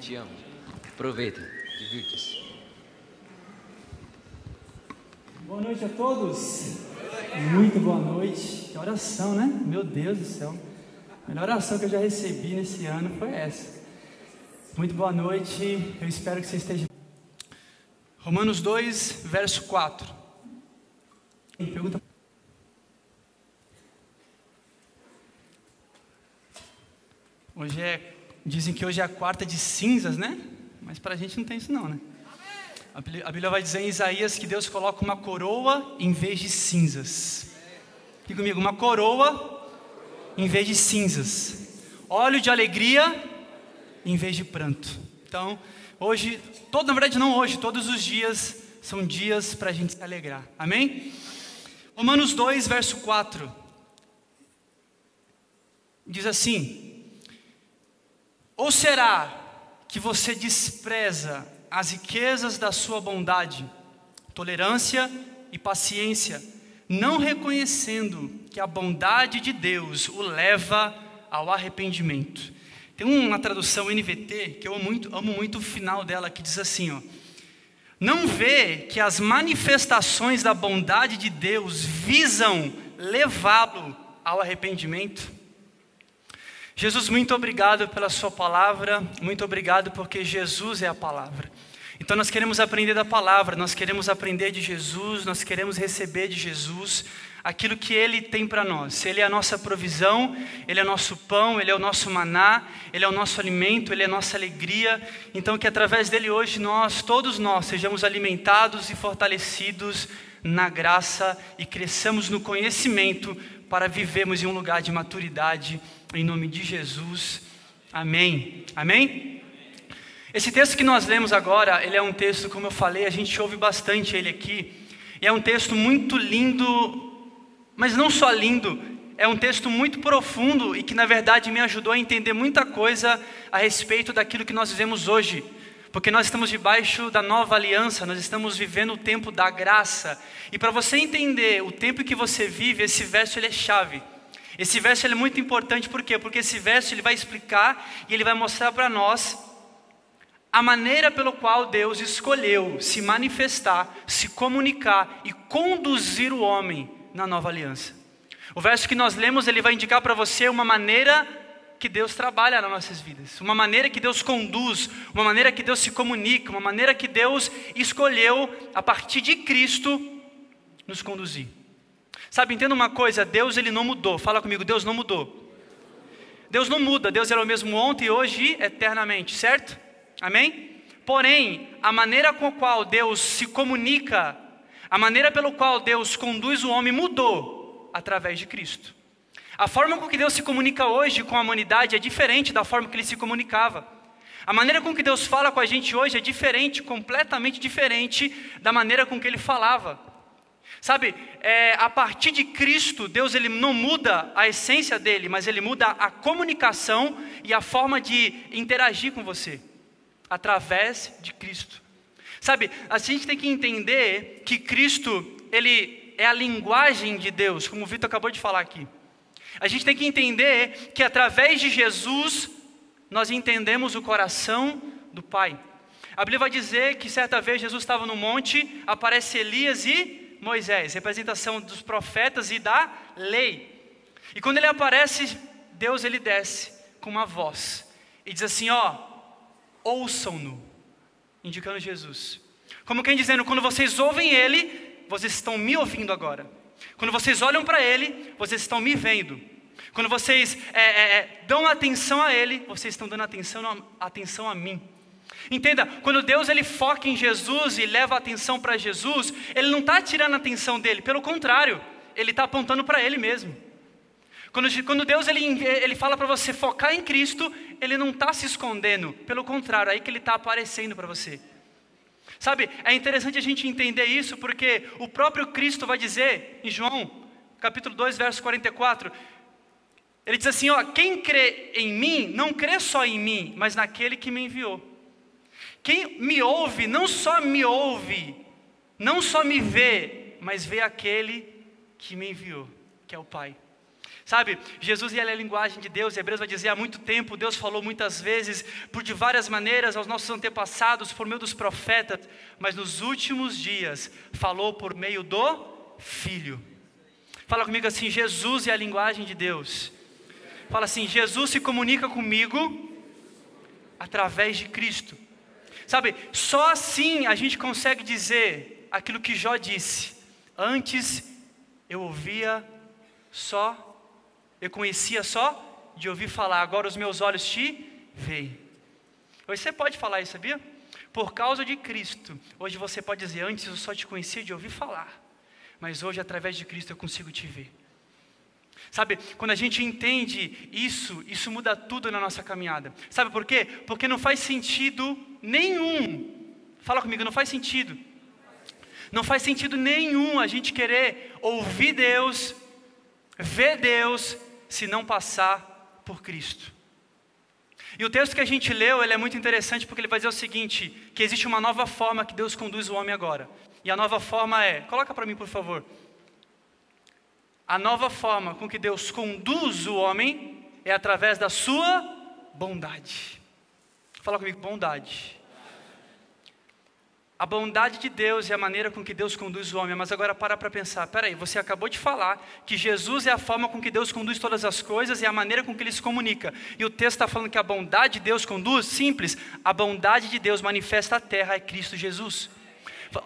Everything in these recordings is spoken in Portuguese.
Te amo. Aproveita, divirta-se. Boa noite a todos. Muito boa noite. Que oração, né? Meu Deus do céu. A melhor oração que eu já recebi nesse ano foi essa. Muito boa noite. Eu espero que você esteja. Romanos 2, verso 4. Pergunta. Hoje é. Dizem que hoje é a quarta de cinzas, né? Mas para a gente não tem isso, não, né? A Bíblia vai dizer em Isaías que Deus coloca uma coroa em vez de cinzas. Diga comigo, uma coroa em vez de cinzas. Óleo de alegria em vez de pranto. Então, hoje, todo, na verdade não hoje, todos os dias são dias para a gente se alegrar. Amém? Romanos 2, verso 4. Diz assim: Ou será que você despreza as riquezas da sua bondade, tolerância e paciência, não reconhecendo que a bondade de Deus o leva ao arrependimento. Tem uma tradução NVT que eu amo muito, amo muito o final dela que diz assim, ó: Não vê que as manifestações da bondade de Deus visam levá-lo ao arrependimento? Jesus, muito obrigado pela Sua palavra, muito obrigado porque Jesus é a palavra. Então nós queremos aprender da palavra, nós queremos aprender de Jesus, nós queremos receber de Jesus aquilo que Ele tem para nós. Ele é a nossa provisão, Ele é o nosso pão, Ele é o nosso maná, Ele é o nosso alimento, Ele é a nossa alegria. Então que através dele hoje nós, todos nós, sejamos alimentados e fortalecidos na graça e cresçamos no conhecimento para vivermos em um lugar de maturidade, em nome de Jesus. Amém. Amém? Esse texto que nós lemos agora, ele é um texto, como eu falei, a gente ouve bastante ele aqui, e é um texto muito lindo, mas não só lindo, é um texto muito profundo e que na verdade me ajudou a entender muita coisa a respeito daquilo que nós vivemos hoje porque nós estamos debaixo da nova aliança, nós estamos vivendo o tempo da graça. E para você entender o tempo que você vive, esse verso ele é chave. Esse verso é muito importante, por quê? Porque esse verso ele vai explicar e ele vai mostrar para nós a maneira pelo qual Deus escolheu se manifestar, se comunicar e conduzir o homem na nova aliança. O verso que nós lemos, ele vai indicar para você uma maneira que Deus trabalha nas nossas vidas, uma maneira que Deus conduz, uma maneira que Deus se comunica, uma maneira que Deus escolheu a partir de Cristo nos conduzir. Sabe, entenda uma coisa, Deus ele não mudou. Fala comigo, Deus não mudou. Deus não muda, Deus era o mesmo ontem, hoje e eternamente, certo? Amém? Porém, a maneira com a qual Deus se comunica, a maneira pelo qual Deus conduz o homem mudou através de Cristo. A forma com que Deus se comunica hoje com a humanidade é diferente da forma que ele se comunicava. A maneira com que Deus fala com a gente hoje é diferente, completamente diferente da maneira com que ele falava. Sabe, é, a partir de Cristo, Deus ele não muda a essência dele, mas ele muda a comunicação e a forma de interagir com você, através de Cristo. Sabe, a gente tem que entender que Cristo, ele é a linguagem de Deus, como o Vitor acabou de falar aqui. A gente tem que entender que através de Jesus nós entendemos o coração do Pai. A Bíblia vai dizer que certa vez Jesus estava no monte, aparece Elias e Moisés, representação dos profetas e da lei. E quando ele aparece, Deus ele desce com uma voz e diz assim: ó, ouçam-no, indicando Jesus. Como quem dizendo, quando vocês ouvem ele, vocês estão me ouvindo agora. Quando vocês olham para Ele, vocês estão me vendo. Quando vocês é, é, dão atenção a Ele, vocês estão dando atenção atenção a mim. Entenda, quando Deus ele foca em Jesus e leva a atenção para Jesus, Ele não está tirando a atenção dele, pelo contrário, Ele está apontando para Ele mesmo. Quando, quando Deus ele, ele fala para você focar em Cristo, Ele não está se escondendo, pelo contrário, é aí que Ele está aparecendo para você. Sabe, é interessante a gente entender isso porque o próprio Cristo vai dizer em João, capítulo 2, verso 44, ele diz assim: ó, quem crê em mim, não crê só em mim, mas naquele que me enviou. Quem me ouve, não só me ouve, não só me vê, mas vê aquele que me enviou, que é o Pai. Sabe, Jesus e a linguagem de Deus, Hebreus vai dizer há muito tempo, Deus falou muitas vezes, por de várias maneiras, aos nossos antepassados, por meio dos profetas, mas nos últimos dias falou por meio do Filho. Fala comigo assim: Jesus e a linguagem de Deus. Fala assim: Jesus se comunica comigo através de Cristo. Sabe, só assim a gente consegue dizer aquilo que Jó disse: Antes eu ouvia só eu conhecia só de ouvir falar, agora os meus olhos te veem. Você pode falar isso, sabia? Por causa de Cristo. Hoje você pode dizer, antes eu só te conhecia de ouvir falar, mas hoje através de Cristo eu consigo te ver. Sabe, quando a gente entende isso, isso muda tudo na nossa caminhada. Sabe por quê? Porque não faz sentido nenhum. Fala comigo, não faz sentido. Não faz sentido nenhum a gente querer ouvir Deus, ver Deus se não passar por Cristo. E o texto que a gente leu, ele é muito interessante porque ele vai dizer o seguinte, que existe uma nova forma que Deus conduz o homem agora. E a nova forma é, coloca para mim, por favor. A nova forma com que Deus conduz o homem é através da sua bondade. Fala comigo, bondade. A bondade de Deus é a maneira com que Deus conduz o homem, mas agora para para pensar. Peraí, você acabou de falar que Jesus é a forma com que Deus conduz todas as coisas e a maneira com que Ele se comunica. E o texto está falando que a bondade de Deus conduz? Simples, a bondade de Deus manifesta a terra é Cristo Jesus.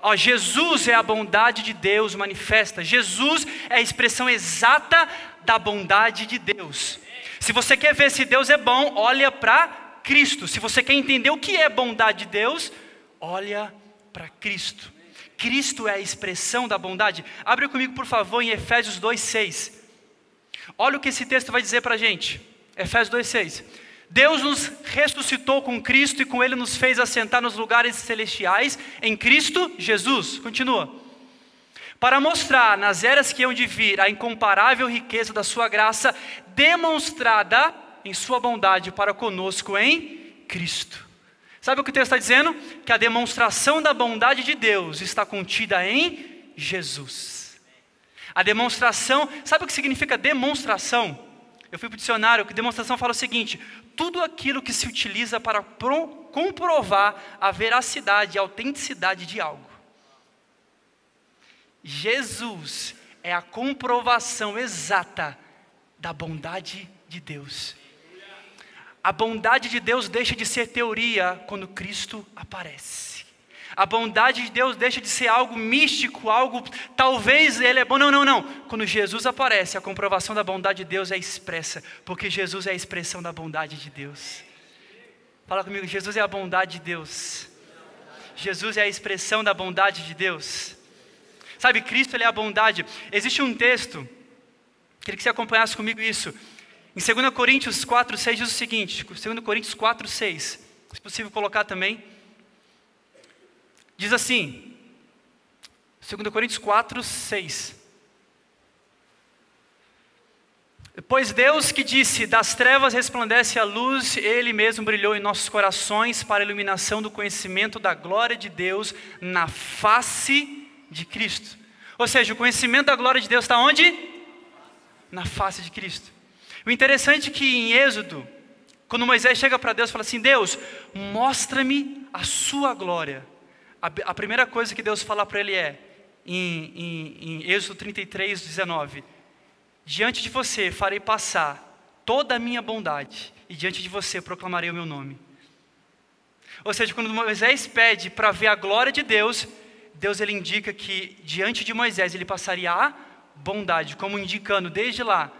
Ó, Jesus é a bondade de Deus manifesta. Jesus é a expressão exata da bondade de Deus. Se você quer ver se Deus é bom, olha para Cristo. Se você quer entender o que é bondade de Deus, olha para Cristo. Cristo é a expressão da bondade. Abre comigo, por favor, em Efésios 2,6. Olha o que esse texto vai dizer para a gente. Efésios 2,6. Deus nos ressuscitou com Cristo e com Ele nos fez assentar nos lugares celestiais em Cristo Jesus. Continua. Para mostrar nas eras que hão de vir a incomparável riqueza da Sua graça, demonstrada em Sua bondade para conosco em Cristo. Sabe o que o texto está dizendo? Que a demonstração da bondade de Deus está contida em Jesus. A demonstração, sabe o que significa demonstração? Eu fui para o dicionário, que demonstração fala o seguinte: tudo aquilo que se utiliza para comprovar a veracidade e a autenticidade de algo. Jesus é a comprovação exata da bondade de Deus. A bondade de Deus deixa de ser teoria quando Cristo aparece. A bondade de Deus deixa de ser algo místico, algo talvez ele é bom. Não, não, não. Quando Jesus aparece, a comprovação da bondade de Deus é expressa, porque Jesus é a expressão da bondade de Deus. Fala comigo, Jesus é a bondade de Deus. Jesus é a expressão da bondade de Deus. Sabe, Cristo ele é a bondade. Existe um texto, queria que você acompanhasse comigo isso. Em 2 Coríntios 4, 6 diz o seguinte: 2 Coríntios 4, 6, se possível colocar também. Diz assim, 2 Coríntios 4, 6. Pois Deus que disse: Das trevas resplandece a luz, Ele mesmo brilhou em nossos corações para a iluminação do conhecimento da glória de Deus na face de Cristo. Ou seja, o conhecimento da glória de Deus está onde? Na face de Cristo. O interessante é que em Êxodo, quando Moisés chega para Deus e fala assim: Deus, mostra-me a sua glória. A, primeira coisa que Deus fala para ele é, em, em, em Êxodo 33, 19: Diante de você farei passar toda a minha bondade, e diante de você proclamarei o meu nome. Ou seja, quando Moisés pede para ver a glória de Deus, Deus ele indica que diante de Moisés ele passaria a bondade, como indicando desde lá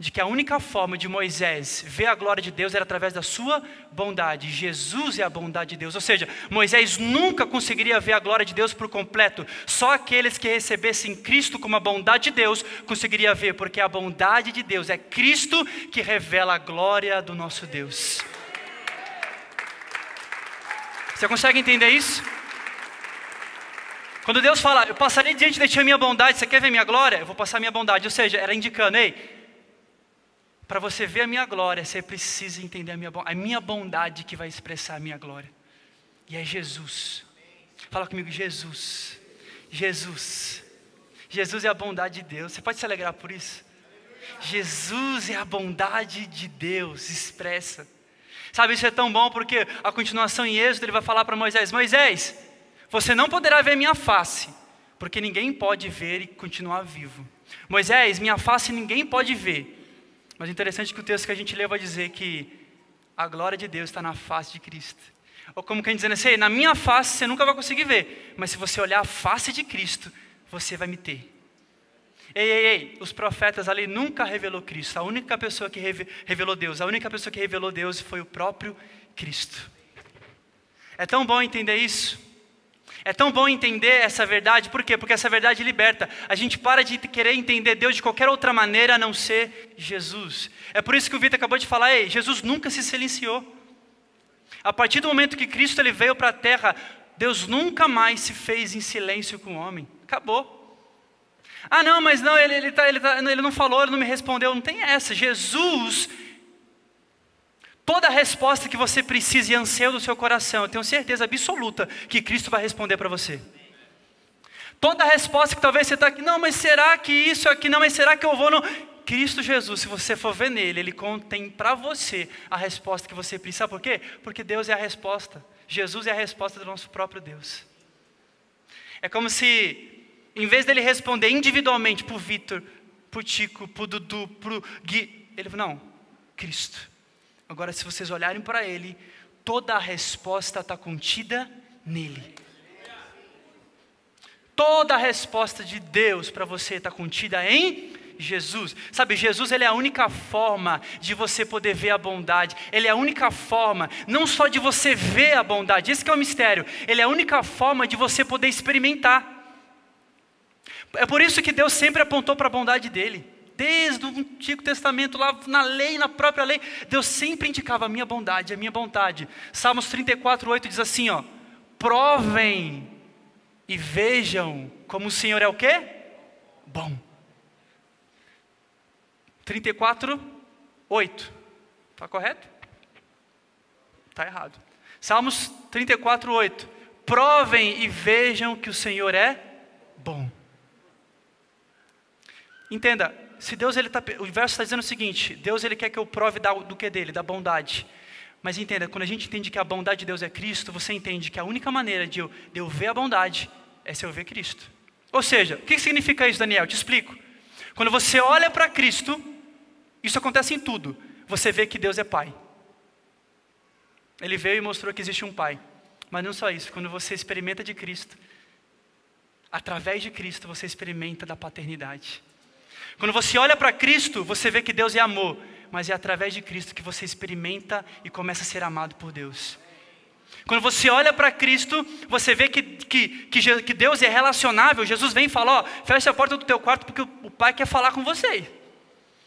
de que a única forma de Moisés ver a glória de Deus era através da sua bondade. Jesus é a bondade de Deus. Ou seja, Moisés nunca conseguiria ver a glória de Deus por completo. Só aqueles que recebessem Cristo como a bondade de Deus conseguiria ver, porque a bondade de Deus é Cristo que revela a glória do nosso Deus. Você consegue entender isso? Quando Deus fala, eu passarei diante de ti a minha bondade, você quer ver minha glória? Eu vou passar minha bondade. Ou seja, era indicando, ei, para você ver a minha glória, você precisa entender a minha, a minha bondade que vai expressar a minha glória. E é Jesus. Fala comigo, Jesus. Jesus. Jesus é a bondade de Deus. Você pode se alegrar por isso? Jesus é a bondade de Deus expressa. Sabe, isso é tão bom porque a continuação em Êxodo ele vai falar para Moisés: Moisés, você não poderá ver minha face, porque ninguém pode ver e continuar vivo. Moisés, minha face ninguém pode ver. Mas interessante que o texto que a gente lê vai dizer que a glória de Deus está na face de Cristo. Ou como quem dizendo assim, na minha face você nunca vai conseguir ver, mas se você olhar a face de Cristo, você vai me ter. Ei, ei, ei, os profetas ali nunca revelou Cristo. A única pessoa que revelou Deus, a única pessoa que revelou Deus foi o próprio Cristo. É tão bom entender isso. É tão bom entender essa verdade, por quê? Porque essa verdade liberta. A gente para de querer entender Deus de qualquer outra maneira a não ser Jesus. É por isso que o Vitor acabou de falar, ei, Jesus nunca se silenciou. A partir do momento que Cristo ele veio para a terra, Deus nunca mais se fez em silêncio com o homem. Acabou. Ah, não, mas não, ele, ele, tá, ele, tá, ele não falou, ele não me respondeu. Não tem essa. Jesus, toda a resposta que você precisa e anseia do seu coração, eu tenho certeza absoluta que Cristo vai responder para você. Toda a resposta que talvez você está aqui, não, mas será que isso aqui, não, mas será que eu vou? Não? Cristo Jesus, se você for ver nele, ele contém para você a resposta que você precisa. Sabe por quê? Porque Deus é a resposta. Jesus é a resposta do nosso próprio Deus. É como se em vez dele responder individualmente para o Vitor, para o Tico, para o Dudu, para o Gui, ele falou: não, Cristo. Agora, se vocês olharem para ele, toda a resposta está contida nele. Toda a resposta de Deus para você está contida em Jesus. Sabe, Jesus ele é a única forma de você poder ver a bondade. Ele é a única forma, não só de você ver a bondade, esse é o mistério. Ele é a única forma de você poder experimentar. É por isso que Deus sempre apontou para a bondade dele. Desde o Antigo Testamento, lá na lei, na própria lei, Deus sempre indicava a minha bondade, a minha bondade. Salmos 34, 8 diz assim: ó, provem e vejam como o Senhor é o quê? Bom. 34, 8. Está correto? Está errado. Salmos 34, 8. Provem e vejam que o Senhor é bom. Entenda, se Deus ele tá, o verso está dizendo o seguinte: Deus ele quer que eu prove da, do que dele, da bondade. Mas entenda, quando a gente entende que a bondade de Deus é Cristo, você entende que a única maneira de eu, de eu ver a bondade é se eu ver Cristo. Ou seja, o que significa isso, Daniel? Eu te explico. Quando você olha para Cristo, isso acontece em tudo. Você vê que Deus é Pai. Ele veio e mostrou que existe um Pai. Mas não só isso, quando você experimenta de Cristo, através de Cristo você experimenta da paternidade. Quando você olha para Cristo, você vê que Deus é amor, mas é através de Cristo que você experimenta e começa a ser amado por Deus. Quando você olha para Cristo, você vê que, que, que, que, Deus é relacionável. Jesus vem e fala: ó, fecha a porta do teu quarto porque o, o Pai quer falar com você.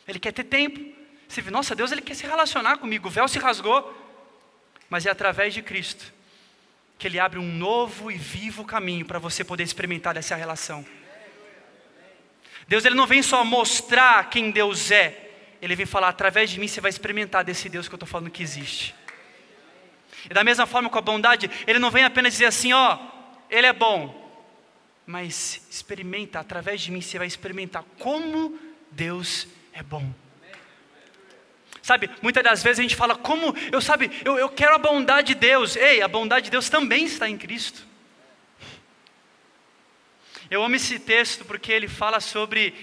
Ele quer ter tempo. Você vê, nossa, Deus ele quer se relacionar comigo. O véu se rasgou. Mas é através de Cristo que Ele abre um novo e vivo caminho para você poder experimentar essa relação. Deus ele não vem só mostrar quem Deus é, ele vem falar através de mim você vai experimentar desse Deus que eu estou falando que existe. E da mesma forma com a bondade, ele não vem apenas dizer assim, ó, ele é bom, mas experimenta através de mim você vai experimentar como Deus é bom. Sabe, muitas das vezes a gente fala, como eu sabe, eu, eu quero a bondade de Deus. Ei, a bondade de Deus também está em Cristo. Eu amo esse texto porque ele fala sobre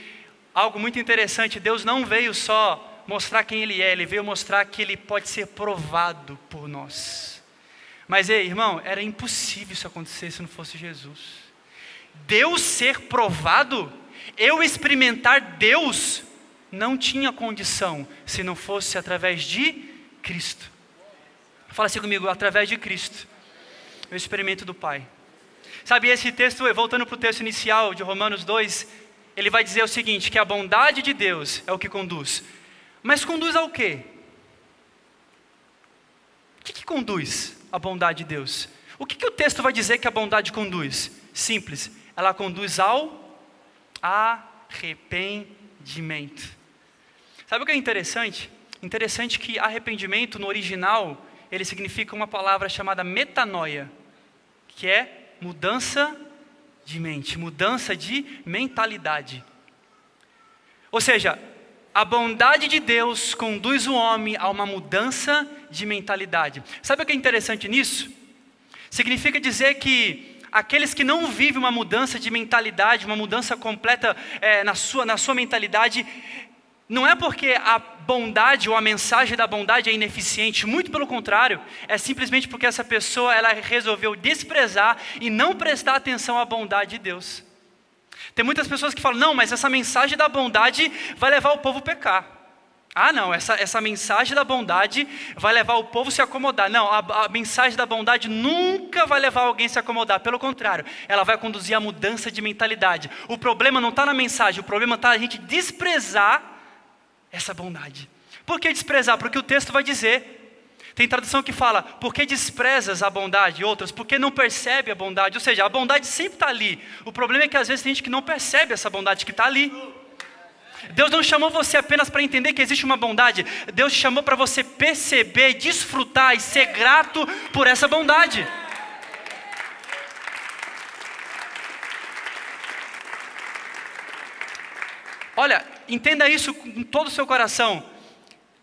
algo muito interessante. Deus não veio só mostrar quem Ele é, Ele veio mostrar que Ele pode ser provado por nós. Mas, ei, irmão, era impossível isso acontecer se não fosse Jesus. Deus ser provado, eu experimentar Deus, não tinha condição se não fosse através de Cristo. Fala assim comigo, através de Cristo, eu experimento do Pai. Sabe, esse texto, voltando para o texto inicial de Romanos 2, ele vai dizer o seguinte: que a bondade de Deus é o que conduz. Mas conduz ao quê? O que, que conduz a bondade de Deus? O que, que o texto vai dizer que a bondade conduz? Simples, ela conduz ao arrependimento. Sabe o que é interessante? Interessante que arrependimento no original ele significa uma palavra chamada metanoia, que é mudança de mente, mudança de mentalidade. Ou seja, A bondade de Deus conduz o homem a uma mudança de mentalidade. Sabe o que é interessante nisso? Significa dizer que aqueles que não vivem uma mudança de mentalidade, uma mudança completa é, na, sua, na sua mentalidade, não é porque a bondade ou a mensagem da bondade é ineficiente, muito pelo contrário, é simplesmente porque essa pessoa ela resolveu desprezar e não prestar atenção à bondade de Deus. Tem muitas pessoas que falam: não, mas essa mensagem da bondade vai levar o povo a pecar. Ah, não, essa, essa mensagem da bondade vai levar o povo a se acomodar. Não, a, a mensagem da bondade nunca vai levar alguém a se acomodar. Pelo contrário, ela vai conduzir a mudança de mentalidade. O problema não está na mensagem, o problema está a gente desprezar essa bondade. Por que desprezar? Porque o texto vai dizer. Tem tradução que fala, por que desprezas a bondade? E outras, porque não percebe a bondade? Ou seja, a bondade sempre está ali. O problema é que às vezes tem gente que não percebe essa bondade que está ali. Deus não chamou você apenas para entender que existe uma bondade. Deus chamou para você perceber, desfrutar e ser grato por essa bondade. Olha, entenda isso com todo o seu coração.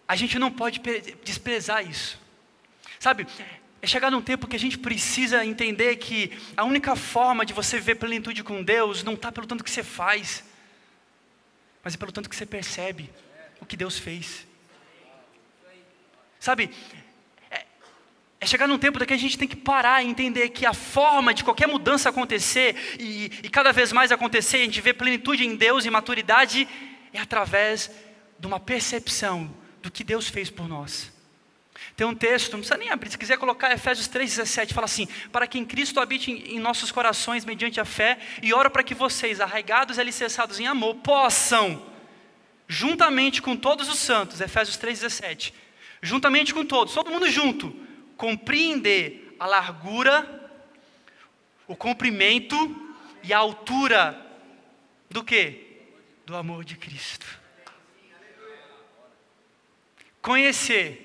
A gente não pode desprezar isso. Sabe, é chegar num tempo que a gente precisa entender que a única forma de você viver plenitude com Deus não está pelo tanto que você faz, mas é pelo tanto que você percebe o que Deus fez. Sabe, é, é chegar num tempo que a gente tem que parar e entender que a forma de qualquer mudança acontecer e, e cada vez mais acontecer, a gente vê plenitude em Deus e maturidade, é através de uma percepção do que Deus fez por nós. Tem um texto, não precisa nem abrir, se quiser colocar Efésios 3,17, fala assim: Para que em Cristo habite em, nossos corações mediante a fé, e oro para que vocês, arraigados e alicerçados em amor, possam, juntamente com todos os santos, Efésios 3,17, juntamente com todos, todo mundo junto, compreender a largura, o comprimento e a altura do que? Do amor de Cristo. Conhecer.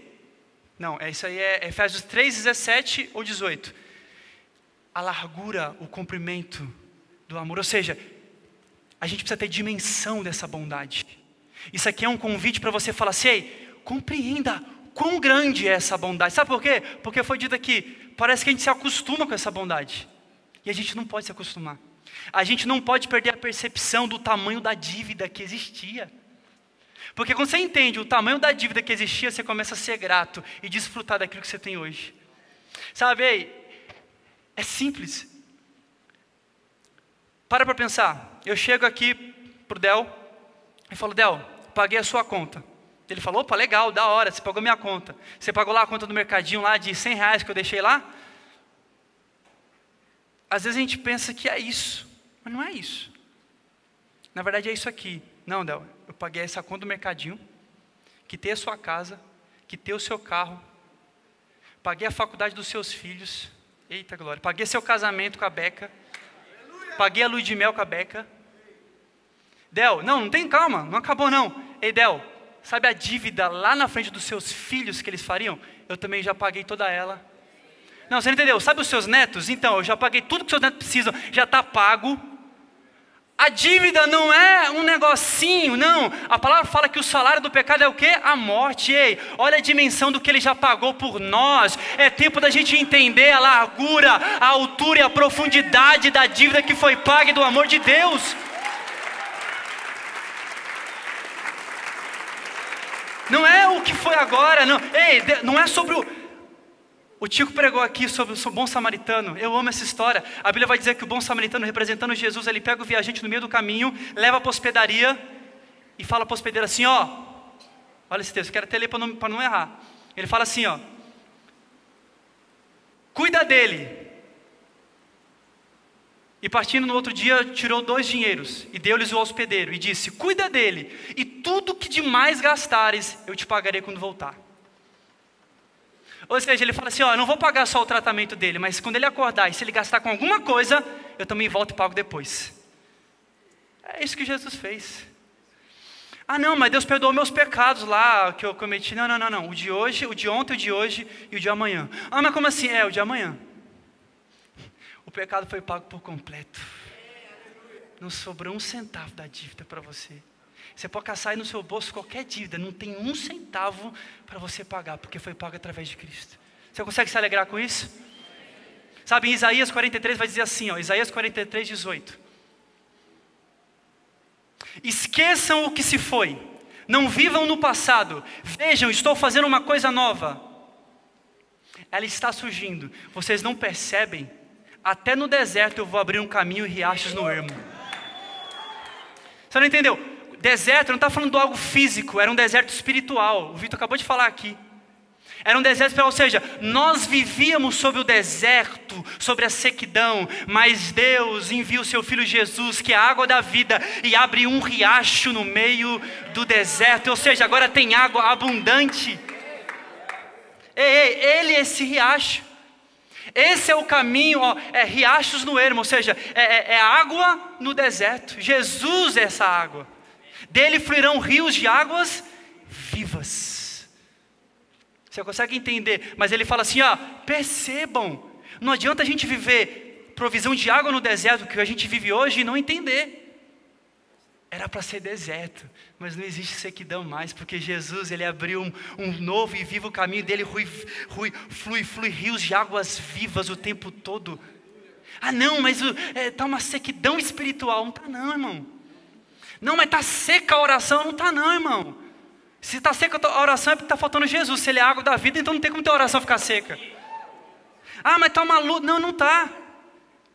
Não, é isso aí é Efésios 3, 17 ou 18. A largura, o comprimento do amor. Ou seja, a gente precisa ter dimensão dessa bondade. Isso aqui é um convite para você falar assim, Ei, compreenda quão grande é essa bondade. Sabe por quê? Porque foi dito aqui, parece que a gente se acostuma com essa bondade. E a gente não pode se acostumar. A gente não pode perder a percepção do tamanho da dívida que existia. Porque quando você entende o tamanho da dívida que existia, você começa a ser grato e desfrutar daquilo que você tem hoje. Sabe, é simples. Para para pensar. Eu chego aqui pro Del e falo, Del, paguei a sua conta. Ele falou, opa, legal, da hora, você pagou minha conta. Você pagou lá a conta do mercadinho lá de 100 reais que eu deixei lá? Às vezes a gente pensa que é isso. Mas não é isso. Na verdade é isso aqui. Não, Del, eu paguei essa conta do mercadinho, quitei a sua casa, quitei o seu carro, paguei a faculdade dos seus filhos. Eita glória, paguei seu casamento com a Beca, paguei a luz de mel com a Beca. Del, não, não tem calma, não acabou não. Ei, Del, sabe a dívida lá na frente dos seus filhos que eles fariam? Eu também já paguei toda ela. Não, você não entendeu? Sabe os seus netos? Então, eu já paguei tudo que seus netos precisam, já está pago. A dívida não é um negocinho, não. A palavra fala que o salário do pecado é o quê? A morte. Ei, olha a dimensão do que ele já pagou por nós. É tempo da gente entender a largura, a altura e a profundidade da dívida que foi paga e do amor de Deus. Não é o que foi agora, não. Ei, não é sobre o o Tico pregou aqui sobre o bom samaritano. Eu amo essa história. A Bíblia vai dizer que o bom samaritano, representando Jesus, ele pega o viajante no meio do caminho, leva para a hospedaria e fala para a hospedeira assim: ó, olha esse texto, quero até ler para não, não errar. Ele fala assim: ó, cuida dele. E partindo no outro dia, tirou dois dinheiros e deu-lhes o hospedeiro e disse: Cuida dele, e tudo que demais gastares, eu te pagarei quando voltar. Ou seja, ele fala assim: ó, não vou pagar só o tratamento dele, mas quando ele acordar e se ele gastar com alguma coisa, eu também volto e pago depois. É isso que Jesus fez. Ah, não, mas Deus perdoou meus pecados lá que eu cometi. Não, não, não, não. O de hoje, o de ontem, o de hoje e o de amanhã. Ah, mas como assim? É, o de amanhã. O pecado foi pago por completo. Não sobrou um centavo da dívida para você. Você pode caçar aí no seu bolso qualquer dívida, não tem um centavo para você pagar, porque foi pago através de Cristo. Você consegue se alegrar com isso? Sabe, em Isaías 43 vai dizer assim, ó, Isaías 43, 18. Esqueçam o que se foi, não vivam no passado, vejam, estou fazendo uma coisa nova. Ela está surgindo, vocês não percebem? Até no deserto eu vou abrir um caminho e riachos no ermo. Você não entendeu? Deserto não está falando de algo físico, era um deserto espiritual. O Vitor acabou de falar aqui. Era um deserto espiritual, ou seja, nós vivíamos sobre o deserto, sobre a sequidão, mas Deus envia o seu Filho Jesus, que é a água da vida, e abre um riacho no meio do deserto, ou seja, agora tem água abundante. Ei, ei, ele é esse riacho. Esse é o caminho, ó, é riachos no ermo, ou seja, é, é, é água no deserto. Jesus é essa água. Dele fluirão rios de águas vivas. Você consegue entender? Mas ele fala assim: ó, percebam, não adianta a gente viver provisão de água no deserto que a gente vive hoje e não entender. Era para ser deserto, mas não existe sequidão mais, porque Jesus ele abriu um, um novo e vivo caminho dele, flui, flui, flui, flui rios de águas vivas o tempo todo. Ah, não, mas está é, tá uma sequidão espiritual. Não está, não, irmão. Não, mas está seca a oração. Não está, não, irmão. Se está seca a oração é porque está faltando Jesus. Se ele é água da vida, então não tem como ter oração ficar seca. Ah, mas está uma luta. Não, não está.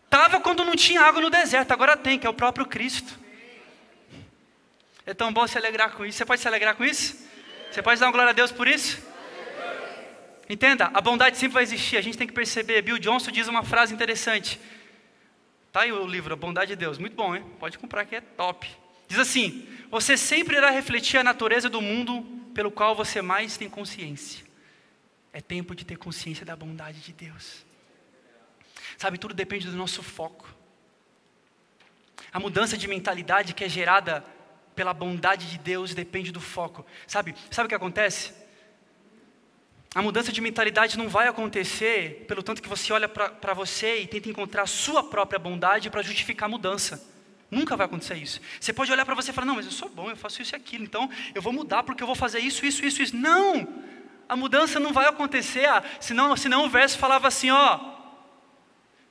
Estava quando não tinha água no deserto, agora tem, que é o próprio Cristo. É tão bom se alegrar com isso. Você pode se alegrar com isso? Você pode dar uma glória a Deus por isso? Entenda, a bondade sempre vai existir, a gente tem que perceber. Bill Johnson diz uma frase interessante. Tá aí o livro, A Bondade de Deus. Muito bom, hein? Pode comprar que é top. Diz assim: Você sempre irá refletir a natureza do mundo pelo qual você mais tem consciência. É tempo de ter consciência da bondade de Deus. Sabe, tudo depende do nosso foco. A mudança de mentalidade que é gerada pela bondade de Deus depende do foco. Sabe? Sabe o que acontece? A mudança de mentalidade não vai acontecer pelo tanto que você olha para você e tenta encontrar a sua própria bondade para justificar a mudança. Nunca vai acontecer isso. Você pode olhar para você e falar: Não, mas eu sou bom, eu faço isso e aquilo, então eu vou mudar porque eu vou fazer isso, isso, isso, isso. Não! A mudança não vai acontecer, ah, senão, senão o verso falava assim: Ó,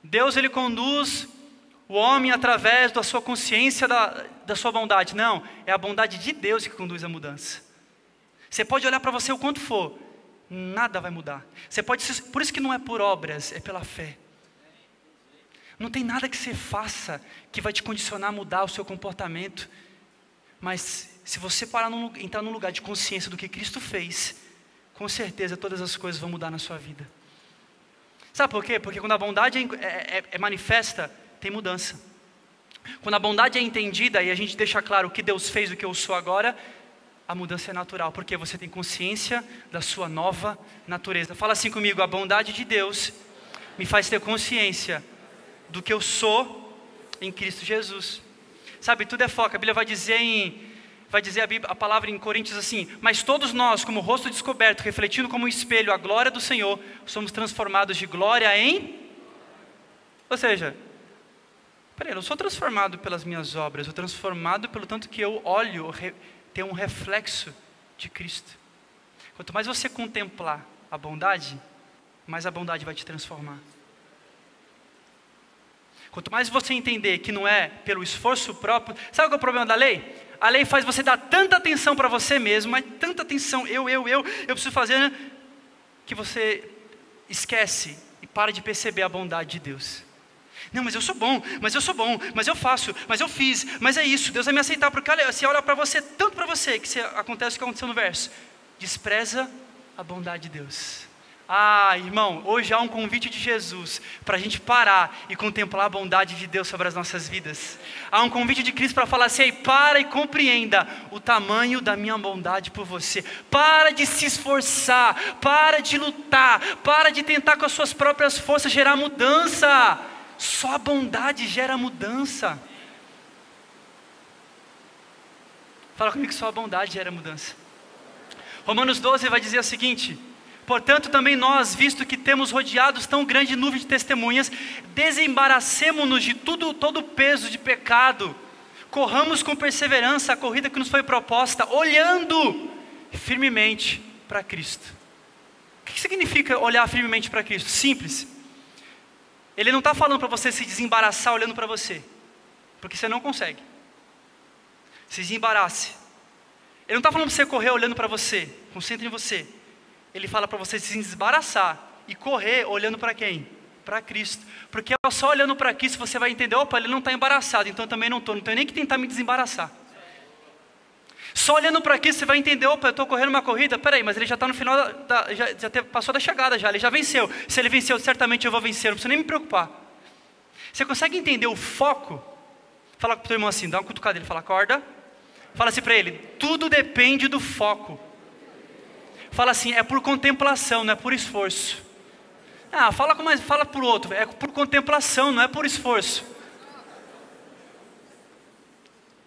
Deus ele conduz o homem através da sua consciência da, da sua bondade. Não, é a bondade de Deus que conduz a mudança. Você pode olhar para você o quanto for, nada vai mudar. Você pode, por isso que não é por obras, é pela fé. Não tem nada que você faça que vai te condicionar a mudar o seu comportamento. Mas se você parar entrar num lugar de consciência do que Cristo fez, com certeza todas as coisas vão mudar na sua vida. Sabe por quê? Porque quando a bondade é, é, é manifesta, tem mudança. Quando a bondade é entendida e a gente deixa claro o que Deus fez, o que eu sou agora, a mudança é natural, porque você tem consciência da sua nova natureza. Fala assim comigo: a bondade de Deus me faz ter consciência do que eu sou em Cristo Jesus. Sabe, tudo é foco. A Bíblia vai dizer em vai dizer a, Bíblia, a palavra em Coríntios assim: Mas todos nós, como rosto descoberto, refletindo como um espelho a glória do Senhor, somos transformados de glória em. Ou seja, Peraí, eu não sou transformado pelas minhas obras, eu sou transformado pelo tanto que eu olho, tenho um reflexo de Cristo. Quanto mais você contemplar a bondade, mais a bondade vai te transformar. Quanto mais você entender que não é pelo esforço próprio, sabe qual é o problema da lei? A lei faz você dar tanta atenção para você mesmo, mas tanta atenção, eu, eu, eu, eu preciso fazer, né? que você esquece e para de perceber a bondade de Deus. Não, mas eu sou bom, mas eu sou bom, mas eu faço, mas eu fiz, mas é isso, Deus vai me aceitar, porque olha, se olha para você, tanto para você, que se, acontece o que aconteceu no verso, despreza a bondade de Deus. Ah, irmão, hoje há um convite de Jesus para a gente parar e contemplar a bondade de Deus sobre as nossas vidas. Há um convite de Cristo para falar assim: para e compreenda o tamanho da minha bondade por você. Para de se esforçar, para de lutar, para de tentar com as suas próprias forças gerar mudança. Só a bondade gera mudança. Fala comigo só a bondade gera mudança. Romanos 12 vai dizer o seguinte: Portanto, também nós, visto que temos rodeados tão grande nuvem de testemunhas, desembaracemos-nos de tudo, todo o peso de pecado corramos com perseverança a corrida que nos foi proposta, olhando firmemente para Cristo. O que significa olhar firmemente para Cristo? Simples. Ele não está falando para você se desembaraçar olhando para você, porque você não consegue. Se desembarace. Ele não está falando para você correr olhando para você, concentre em você. Ele fala para você se desembaraçar e correr olhando para quem? Para Cristo. Porque só olhando para Cristo você vai entender: opa, ele não está embaraçado, então eu também não estou, não tenho nem que tentar me desembaraçar. Só olhando para aqui você vai entender, opa, eu estou correndo uma corrida, peraí, mas ele já está no final, da, já, já passou da chegada já, ele já venceu. Se ele venceu, certamente eu vou vencer, não preciso nem me preocupar. Você consegue entender o foco? Fala para o teu irmão assim, dá uma cutucada, ele fala, acorda. Fala assim para ele, tudo depende do foco. Fala assim, é por contemplação, não é por esforço. Ah, fala mais, fala por outro, é por contemplação, não é por esforço.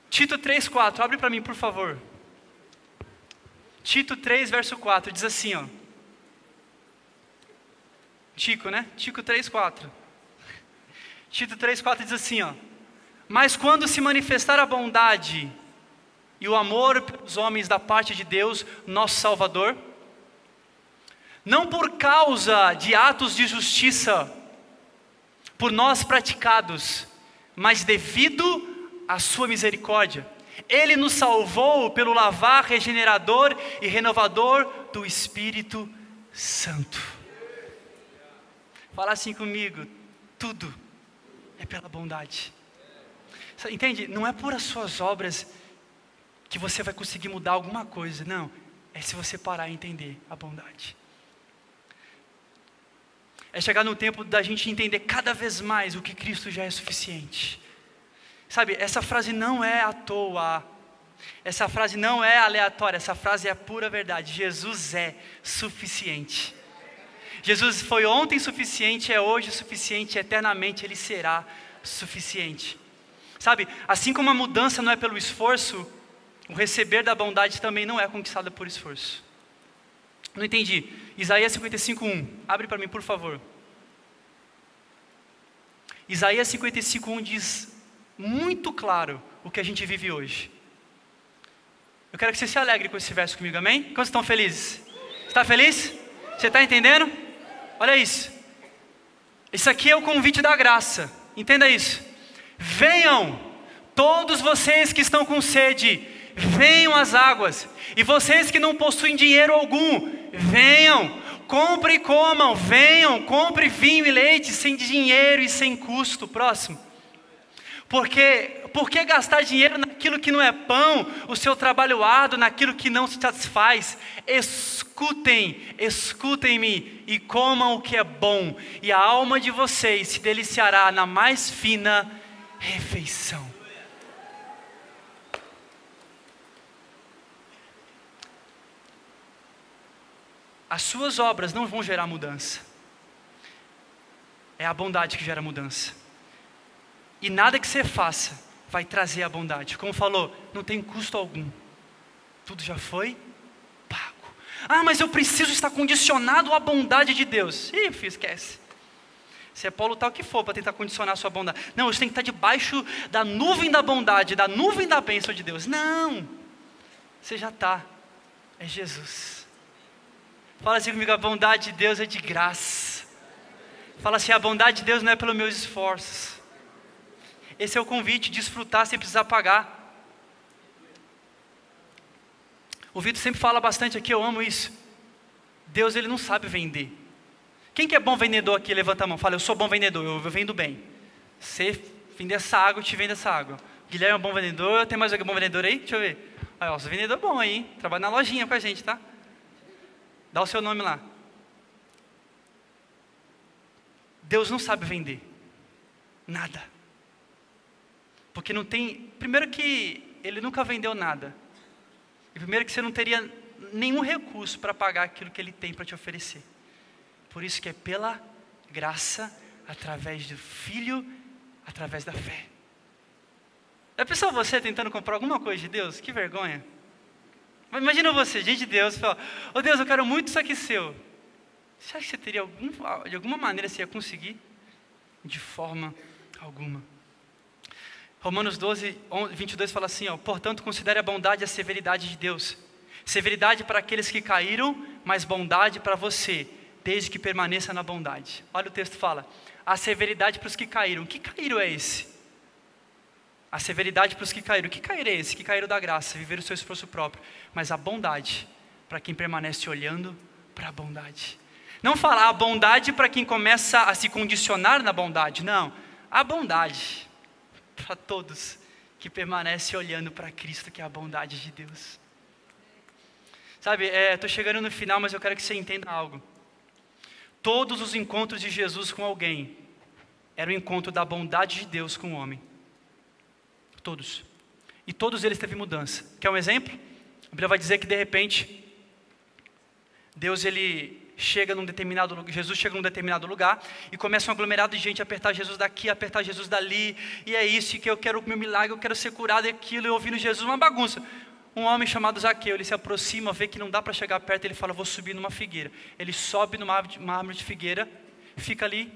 Tito 3,4, abre para mim, por favor. Tito 3, verso 4, diz assim, ó. Tico, né? Tico 3, 4. Tito 3, 4 diz assim, ó. Mas quando se manifestar a bondade e o amor pelos homens da parte de Deus, nosso Salvador, não por causa de atos de justiça por nós praticados, mas devido a sua misericórdia. Ele nos salvou pelo lavar regenerador e renovador do Espírito Santo. Fala assim comigo: tudo é pela bondade. Entende? Não é por as suas obras que você vai conseguir mudar alguma coisa, não. É se você parar e entender a bondade. É chegar no tempo da gente entender cada vez mais o que Cristo já é suficiente. Sabe, essa frase não é à toa. Essa frase não é aleatória, essa frase é a pura verdade. Jesus é suficiente. Jesus foi ontem suficiente, é hoje suficiente, eternamente Ele será suficiente. Sabe, assim como a mudança não é pelo esforço, o receber da bondade também não é conquistado por esforço. Não entendi. Isaías 55:1. Abre para mim, por favor. Isaías 55:1 diz: muito claro o que a gente vive hoje. Eu quero que você se alegre com esse verso comigo, amém? Quantos estão felizes? Está feliz? Você está entendendo? Olha isso. Isso aqui é o convite da graça. Entenda isso. Venham, todos vocês que estão com sede, venham às águas. E vocês que não possuem dinheiro algum, venham, compre e comam. Venham, compre vinho e leite sem dinheiro e sem custo. Próximo. Porque por que gastar dinheiro naquilo que não é pão, o seu trabalho árduo naquilo que não se satisfaz? Escutem, escutem-me e comam o que é bom, e a alma de vocês se deliciará na mais fina refeição. As suas obras não vão gerar mudança. É a bondade que gera mudança. E nada que você faça vai trazer a bondade. Como falou, não tem custo algum. Tudo já foi pago. Ah, mas eu preciso estar condicionado à bondade de Deus. Ih, esquece. Se é Paulo tal que for para tentar condicionar a sua bondade. Não, você tem que estar debaixo da nuvem da bondade, da nuvem da bênção de Deus. Não. Você já está. É Jesus. Fala assim comigo, a bondade de Deus é de graça. Fala assim, a bondade de Deus não é pelos meus esforços. Esse é o convite, desfrutar sem precisar pagar. O Vitor sempre fala bastante aqui, eu amo isso. Deus ele não sabe vender. Quem que é bom vendedor aqui? Levanta a mão. Fala, eu sou bom vendedor, eu, vendo bem. Você vende essa água, eu te vendo essa água. Guilherme é um bom vendedor, tem mais alguém bom vendedor aí? Deixa eu ver. Aí, ó, sou vendedor bom aí, hein? Trabalha na lojinha com a gente, tá? Dá o seu nome lá. Deus não sabe vender. Nada. Porque não tem. Primeiro que ele nunca vendeu nada. E primeiro que você não teria nenhum recurso para pagar aquilo que ele tem para te oferecer. Por isso que é pela graça, através do Filho, através da fé. Já pensou você tentando comprar alguma coisa de Deus? Que vergonha. Imagina você, gente de Deus, fala, oh Deus, eu quero muito isso aqui seu. Você acha que você teria algum, de alguma maneira você ia conseguir? De forma alguma. Romanos 12, 22 fala assim: ó, portanto, considere a bondade e a severidade de Deus. Severidade para aqueles que caíram, mas bondade para você, desde que permaneça na bondade. Olha o texto fala: a severidade para os que caíram. Que caíram é esse? A severidade para os que caíram. Que cair é esse? Que caíram da graça, viver o seu esforço próprio. Mas a bondade para quem permanece olhando para a bondade. Não falar a bondade para quem começa a se condicionar na bondade. Não. A bondade para todos que permanecem olhando para Cristo, que é a bondade de Deus. Sabe, estou é, chegando no final, mas eu quero que você entenda algo. Todos os encontros de Jesus com alguém eram o encontro da bondade de Deus com o homem. Todos. E todos eles teve mudança. Quer um exemplo? A Bíblia vai dizer que de repente Deus ele chega num determinado lugar, Jesus chega num determinado lugar e começa um aglomerado de gente a apertar Jesus daqui, a apertar Jesus dali, e é isso que eu quero o meu milagre, eu quero ser curado e aquilo, e ouvindo Jesus, uma bagunça. Um homem chamado Zaqueu, ele se aproxima, vê que não dá para chegar perto, ele fala: Vou subir numa figueira. Ele sobe numa árvore de figueira, fica ali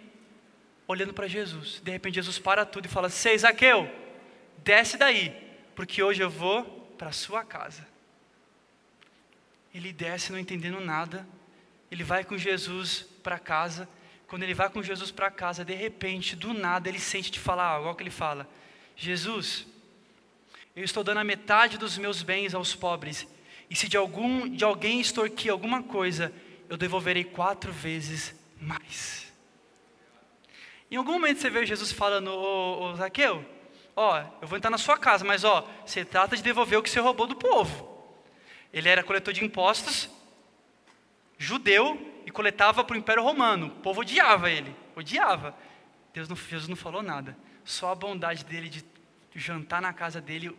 olhando para Jesus. De repente, Jesus para tudo e fala: Sei, Zaqueu, desce daí, porque hoje eu vou para a sua casa. Ele desce, não entendendo nada, ele vai com Jesus para casa. Quando ele vai com Jesus para casa, de repente, do nada, ele sente te falar algo. Olha o que ele fala: Jesus, eu estou dando a metade dos meus bens aos pobres, e se de, algum, de alguém extorquir alguma coisa, eu devolverei quatro vezes mais. Em algum momento você vê Jesus falando, ô, ô Zaqueu, ó, eu vou entrar na sua casa, mas ó, você trata de devolver o que você roubou do povo. Ele era coletor de impostos, judeu e coletava para o Império Romano. O povo odiava ele, odiava. Deus não, Jesus não falou nada. Só a bondade dele de jantar na casa dele.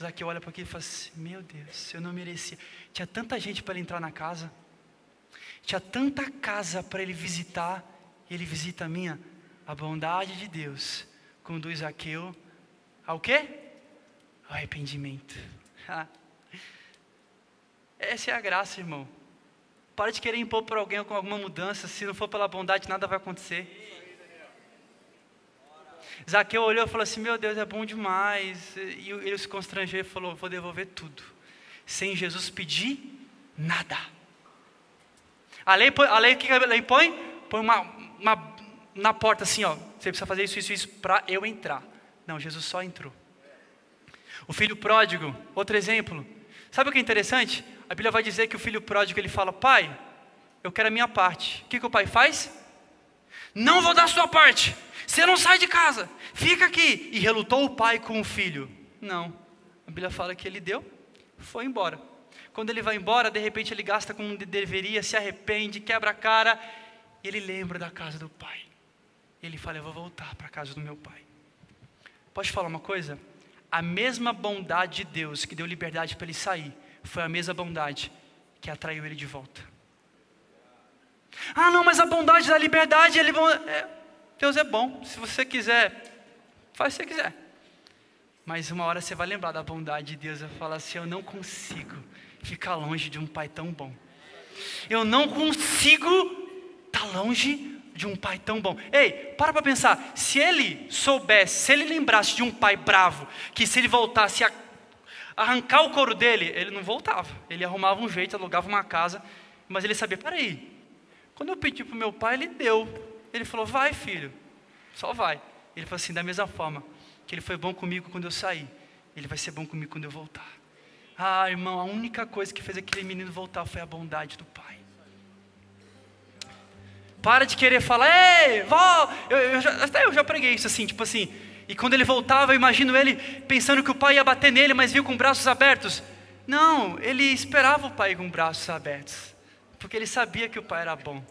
Zaqueu olha para aquilo e fala assim: Meu Deus, eu não merecia. Tinha tanta gente para ele entrar na casa, tinha tanta casa para ele visitar, e ele visita a minha. A bondade de Deus conduz Zaqueu ao quê? Ao arrependimento. Essa é a graça, irmão. Para de querer impor para alguém com alguma mudança. Se não for pela bondade, nada vai acontecer. Zaqueu olhou e falou assim: Meu Deus, é bom demais. E ele se constrangeu e falou: Vou devolver tudo. Sem Jesus pedir nada. A lei, a lei que a lei põe? Põe uma, uma na porta assim: ó, Você precisa fazer isso, isso, isso para eu entrar. Não, Jesus só entrou. O filho pródigo, outro exemplo. Sabe o que é interessante? A Bíblia vai dizer que o filho pródigo ele fala: Pai, eu quero a minha parte. O que, que o pai faz? Não vou dar a sua parte. Você não sai de casa. Fica aqui. E relutou o pai com o filho. Não. A Bíblia fala que ele deu, foi embora. Quando ele vai embora, de repente ele gasta como deveria, se arrepende, quebra a cara. E ele lembra da casa do pai. Ele fala: Eu vou voltar para a casa do meu pai. Pode falar uma coisa? A mesma bondade de Deus que deu liberdade para ele sair, foi a mesma bondade que atraiu ele de volta. Ah, não, mas a bondade da liberdade, ele é, Deus é bom. Se você quiser, faz o que você quiser. Mas uma hora você vai lembrar da bondade de Deus e vai falar assim: Eu não consigo ficar longe de um pai tão bom. Eu não consigo estar tá longe de um pai tão bom. Ei, para para pensar. Se ele soubesse, se ele lembrasse de um pai bravo, que se ele voltasse a arrancar o couro dele, ele não voltava. Ele arrumava um jeito, alugava uma casa, mas ele sabia, peraí, quando eu pedi para o meu pai, ele deu. Ele falou, vai filho, só vai. Ele falou assim, da mesma forma que ele foi bom comigo quando eu saí, ele vai ser bom comigo quando eu voltar. Ah, irmão, a única coisa que fez aquele menino voltar foi a bondade do pai. Para de querer falar, ei, vó, eu, eu já, até eu já preguei isso assim, tipo assim. E quando ele voltava, eu imagino ele pensando que o pai ia bater nele, mas viu com braços abertos. Não, ele esperava o pai com braços abertos, porque ele sabia que o pai era bom.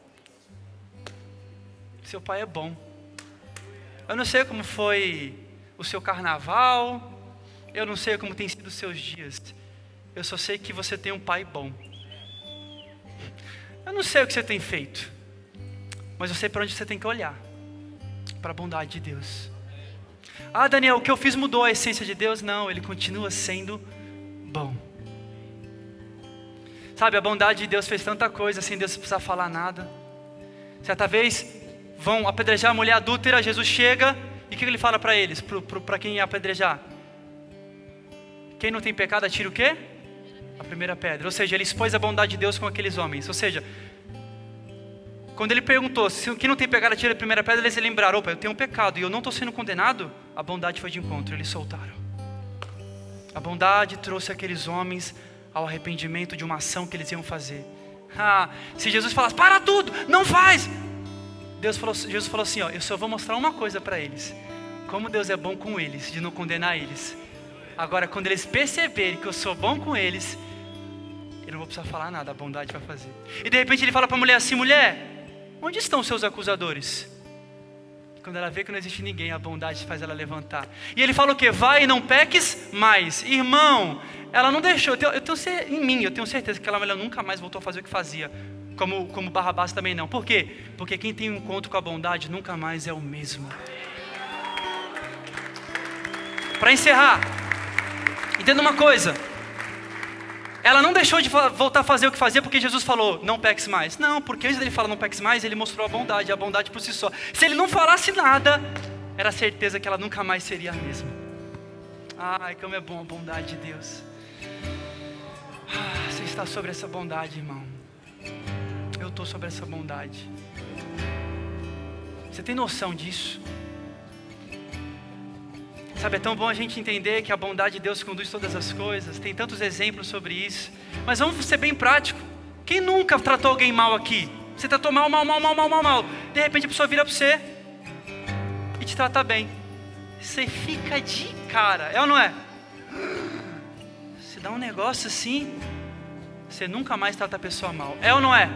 Seu pai é bom. Eu não sei como foi o seu carnaval, eu não sei como tem sido os seus dias. Eu só sei que você tem um pai bom. Eu não sei o que você tem feito. Mas eu sei para onde você tem que olhar para a bondade de Deus. Ah, Daniel, o que eu fiz mudou a essência de Deus? Não, ele continua sendo bom. Sabe, a bondade de Deus fez tanta coisa sem Deus precisar falar nada. Certa vez vão apedrejar a mulher adúltera, Jesus chega E o que ele fala para eles, para quem ia apedrejar? Quem não tem pecado, atira o quê? A primeira pedra. Ou seja, ele expôs a bondade de Deus com aqueles homens. Ou seja, quando ele perguntou se quem não tem pecado, atira a primeira pedra, eles lembraram: opa, eu tenho um pecado e eu não estou sendo condenado. A bondade foi de encontro, eles soltaram. A bondade trouxe aqueles homens ao arrependimento de uma ação que eles iam fazer. Ah, se Jesus falasse, para tudo, não faz. Deus falou, Jesus falou assim: ó, eu só vou mostrar uma coisa para eles. Como Deus é bom com eles, de não condenar eles. Agora, quando eles perceberem que eu sou bom com eles, eu não vou precisar falar nada, a bondade vai fazer. E de repente ele fala para a mulher assim: mulher, onde estão seus acusadores? Quando ela vê que não existe ninguém, a bondade faz ela levantar. E ele fala o que? Vai e não peques mais. Irmão, ela não deixou. Eu tenho, eu tenho em mim, eu tenho certeza que ela nunca mais voltou a fazer o que fazia. Como, como Barrabás também não. Por quê? Porque quem tem um encontro com a bondade nunca mais é o mesmo. Para encerrar, entenda uma coisa. Ela não deixou de voltar a fazer o que fazia porque Jesus falou, não peques mais. Não, porque antes dele falar não peques mais, ele mostrou a bondade, a bondade por si só. Se ele não falasse nada, era certeza que ela nunca mais seria a mesma. Ai, como é bom a bondade de Deus. Ah, você está sobre essa bondade, irmão. Eu estou sobre essa bondade. Você tem noção disso? Sabe, é tão bom a gente entender que a bondade de Deus conduz todas as coisas. Tem tantos exemplos sobre isso. Mas vamos ser bem prático. Quem nunca tratou alguém mal aqui? Você tratou mal, mal, mal, mal, mal, mal, mal. De repente a pessoa vira para você e te trata bem. Você fica de cara, é ou não é? Você dá um negócio assim, você nunca mais trata a pessoa mal. É ou não é?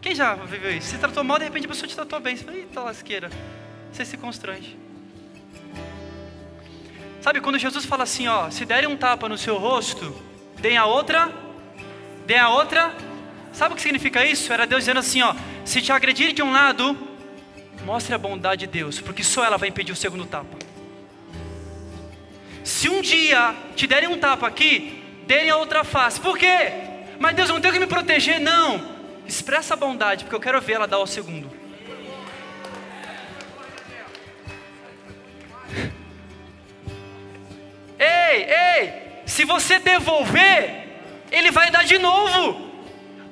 Quem já viveu isso? Você tratou mal, de repente a pessoa te tratou bem. Você fala, eita lasqueira. Você se constrange. Sabe quando Jesus fala assim, ó, se derem um tapa no seu rosto, deem a outra, deem a outra. Sabe o que significa isso? Era Deus dizendo assim, ó, se te agredirem de um lado, mostre a bondade de Deus, porque só ela vai impedir o segundo tapa. Se um dia te derem um tapa aqui, deem a outra face. Por quê? Mas Deus não tem que me proteger, não. Expressa a bondade, porque eu quero ver ela dar o segundo. Ei, ei, se você devolver, ele vai dar de novo.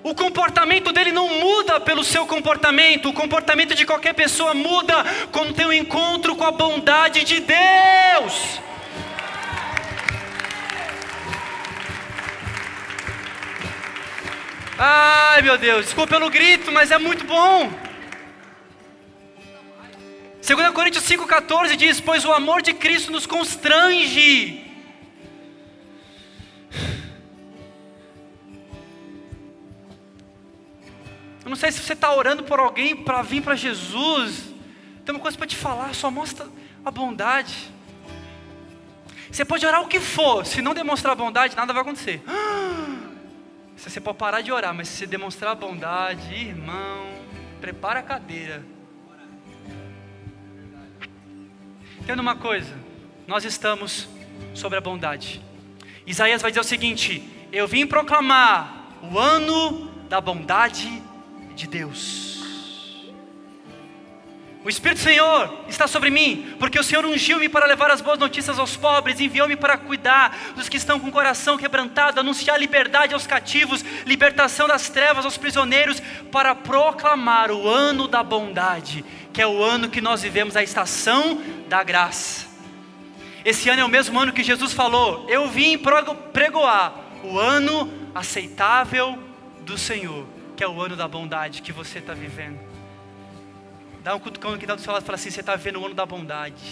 O comportamento dele não muda pelo seu comportamento, o comportamento de qualquer pessoa muda quando tem um encontro com a bondade de Deus. Ai meu Deus, desculpa pelo grito, mas é muito bom. 2 Coríntios 5,14 diz: Pois o amor de Cristo nos constrange. Eu não sei se você está orando por alguém para vir para Jesus. Tem uma coisa para te falar, só mostra a bondade. Você pode orar o que for, se não demonstrar bondade, nada vai acontecer. Você pode parar de orar, mas se você demonstrar bondade, irmão, prepara a cadeira. Entenda uma coisa, nós estamos sobre a bondade. Isaías vai dizer o seguinte: Eu vim proclamar o ano da bondade de Deus. O Espírito do Senhor está sobre mim, porque o Senhor ungiu-me para levar as boas notícias aos pobres, enviou-me para cuidar dos que estão com o coração quebrantado, anunciar liberdade aos cativos, libertação das trevas aos prisioneiros, para proclamar o ano da bondade, que é o ano que nós vivemos, a estação da graça. Esse ano é o mesmo ano que Jesus falou: Eu vim pregoar o ano aceitável do Senhor, que é o ano da bondade que você está vivendo. Dá um cutucão que está do seu lado e fala assim: você está vivendo o ano da bondade.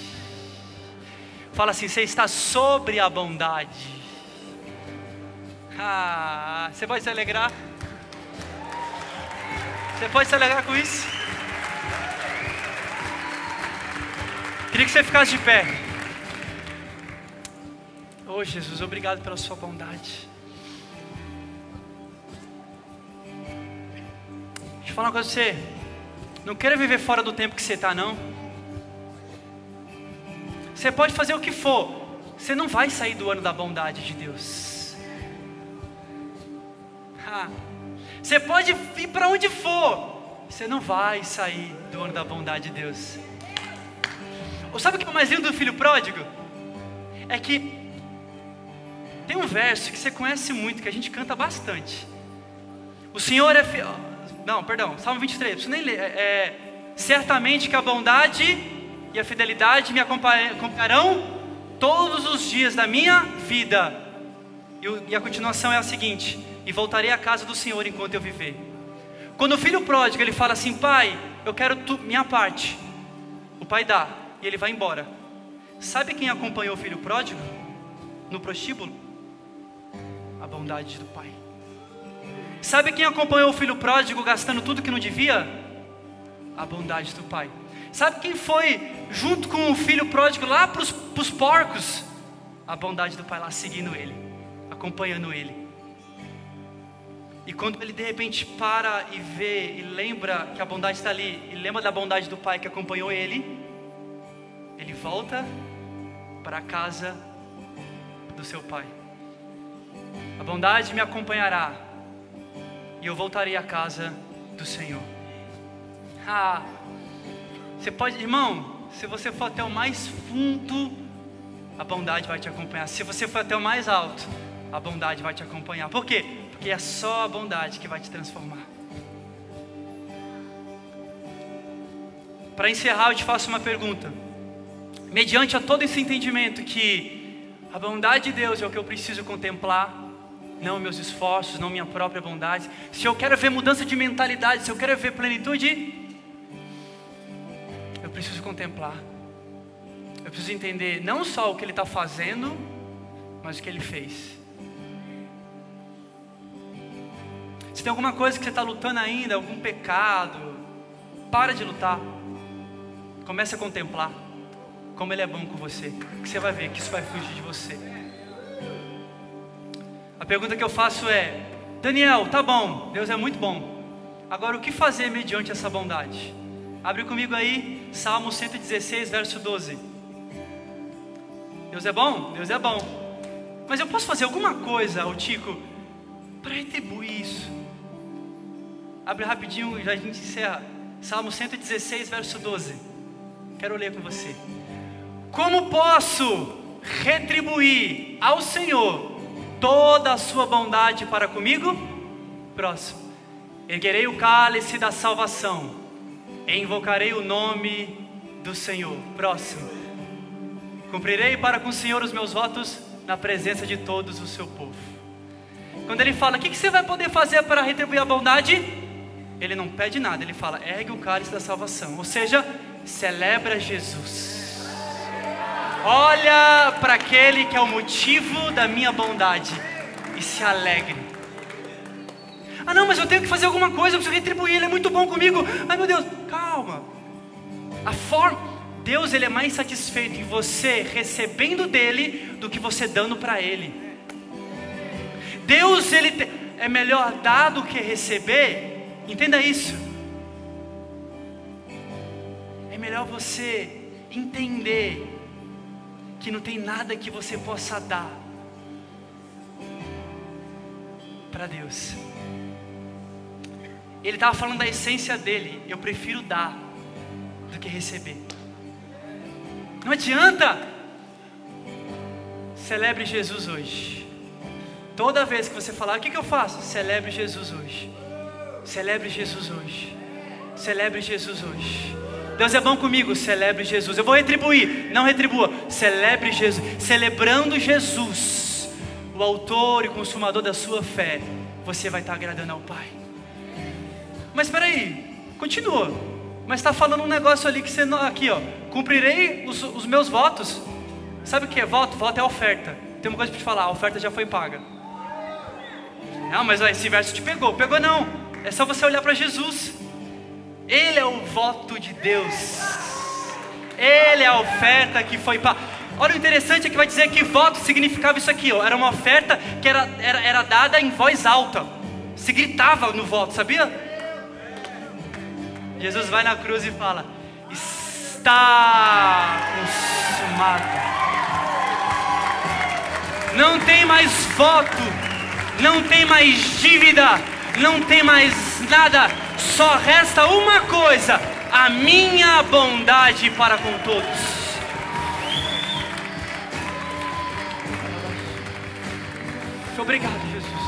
Fala assim: você está sobre a bondade. Ah, você pode se alegrar? Você pode se alegrar com isso? Queria que você ficasse de pé. Oh Jesus, obrigado pela sua bondade. Deixa eu falar uma coisa pra você. Não queira viver fora do tempo que você está, não. Você pode fazer o que for, você não vai sair do ano da bondade de Deus. Você pode ir para onde for, você não vai sair do ano da bondade de Deus. sabe o que é mais lindo do filho pródigo? É que tem um verso que você conhece muito, que a gente canta bastante. O Senhor é fiel. Não, perdão, Salmo 23, preciso nem ler. É, é, certamente que a bondade e a fidelidade me acompanharão todos os dias da minha vida. E, e a continuação é a seguinte: e voltarei à casa do Senhor enquanto eu viver. Quando o filho pródigo ele fala assim, pai, eu quero tu, minha parte. O pai dá e ele vai embora. Sabe quem acompanhou o filho pródigo no prostíbulo? A bondade do pai. Sabe quem acompanhou o filho pródigo gastando tudo que não devia? A bondade do pai. Sabe quem foi junto com o filho pródigo lá para os porcos? A bondade do pai lá seguindo ele, acompanhando ele. E quando ele de repente para e vê e lembra que a bondade está ali, e lembra da bondade do pai que acompanhou ele, ele volta para a casa do seu pai. A bondade me acompanhará e eu voltarei à casa do Senhor. Ah, você pode, irmão, se você for até o mais fundo, a bondade vai te acompanhar. Se você for até o mais alto, a bondade vai te acompanhar. Por quê? Porque é só a bondade que vai te transformar. Para encerrar, eu te faço uma pergunta. Mediante a todo esse entendimento que a bondade de Deus é o que eu preciso contemplar, não meus esforços, não minha própria bondade. Se eu quero ver mudança de mentalidade, se eu quero ver plenitude, eu preciso contemplar. Eu preciso entender não só o que Ele está fazendo, mas o que Ele fez. Se tem alguma coisa que você está lutando ainda, algum pecado, para de lutar. Comece a contemplar como Ele é bom com você. Que você vai ver que isso vai fugir de você. A pergunta que eu faço é: Daniel, tá bom, Deus é muito bom. Agora, o que fazer mediante essa bondade? Abre comigo aí, Salmo 116, verso 12. Deus é bom? Deus é bom. Mas eu posso fazer alguma coisa, o Tico, para retribuir isso? Abre rapidinho, já a gente encerra. Salmo 116, verso 12. Quero ler com você. Como posso retribuir ao Senhor toda a sua bondade para comigo? Próximo. Erguerei o cálice da salvação, e invocarei o nome do Senhor. Próximo. Cumprirei para com o Senhor os meus votos na presença de todos o seu povo. Quando ele fala, o que você vai poder fazer para retribuir a bondade? Ele não pede nada, ele fala, ergue o cálice da salvação, ou seja, celebra Jesus. Olha para aquele que é o motivo da minha bondade e se alegre. Ah, não, mas eu tenho que fazer alguma coisa, eu preciso retribuir, ele é muito bom comigo. Ai, meu Deus, calma. A forma, Deus ele é mais satisfeito em você recebendo dele do que você dando para ele. Deus ele é melhor dar do que receber. Entenda isso. É melhor você entender que não tem nada que você possa dar para Deus. Ele estava falando da essência dele. Eu prefiro dar do que receber. Não adianta. Celebre Jesus hoje. Toda vez que você falar, o que, que eu faço? Celebre Jesus hoje. Celebre Jesus hoje. Celebre Jesus hoje. Deus é bom comigo, celebre Jesus. Eu vou retribuir, não retribua, celebre Jesus. Celebrando Jesus, o autor e consumador da sua fé, você vai estar agradando ao Pai. Mas espera aí, continua. Mas está falando um negócio ali que você não. Aqui, ó. Cumprirei os, os meus votos. Sabe o que é voto? Voto é oferta. Tem uma coisa para te falar: a oferta já foi paga. Não, mas ó, esse verso te pegou. Pegou não. É só você olhar para Jesus. Ele é o voto de Deus. Ele é a oferta que foi para. Olha o interessante é que vai dizer que voto significava isso aqui, ó. Era uma oferta que era, era, era dada em voz alta. Se gritava no voto, sabia? Jesus vai na cruz e fala: Está consumado. Não tem mais voto, não tem mais dívida, não tem mais nada só resta uma coisa: a minha bondade para com todos. Obrigado, Jesus.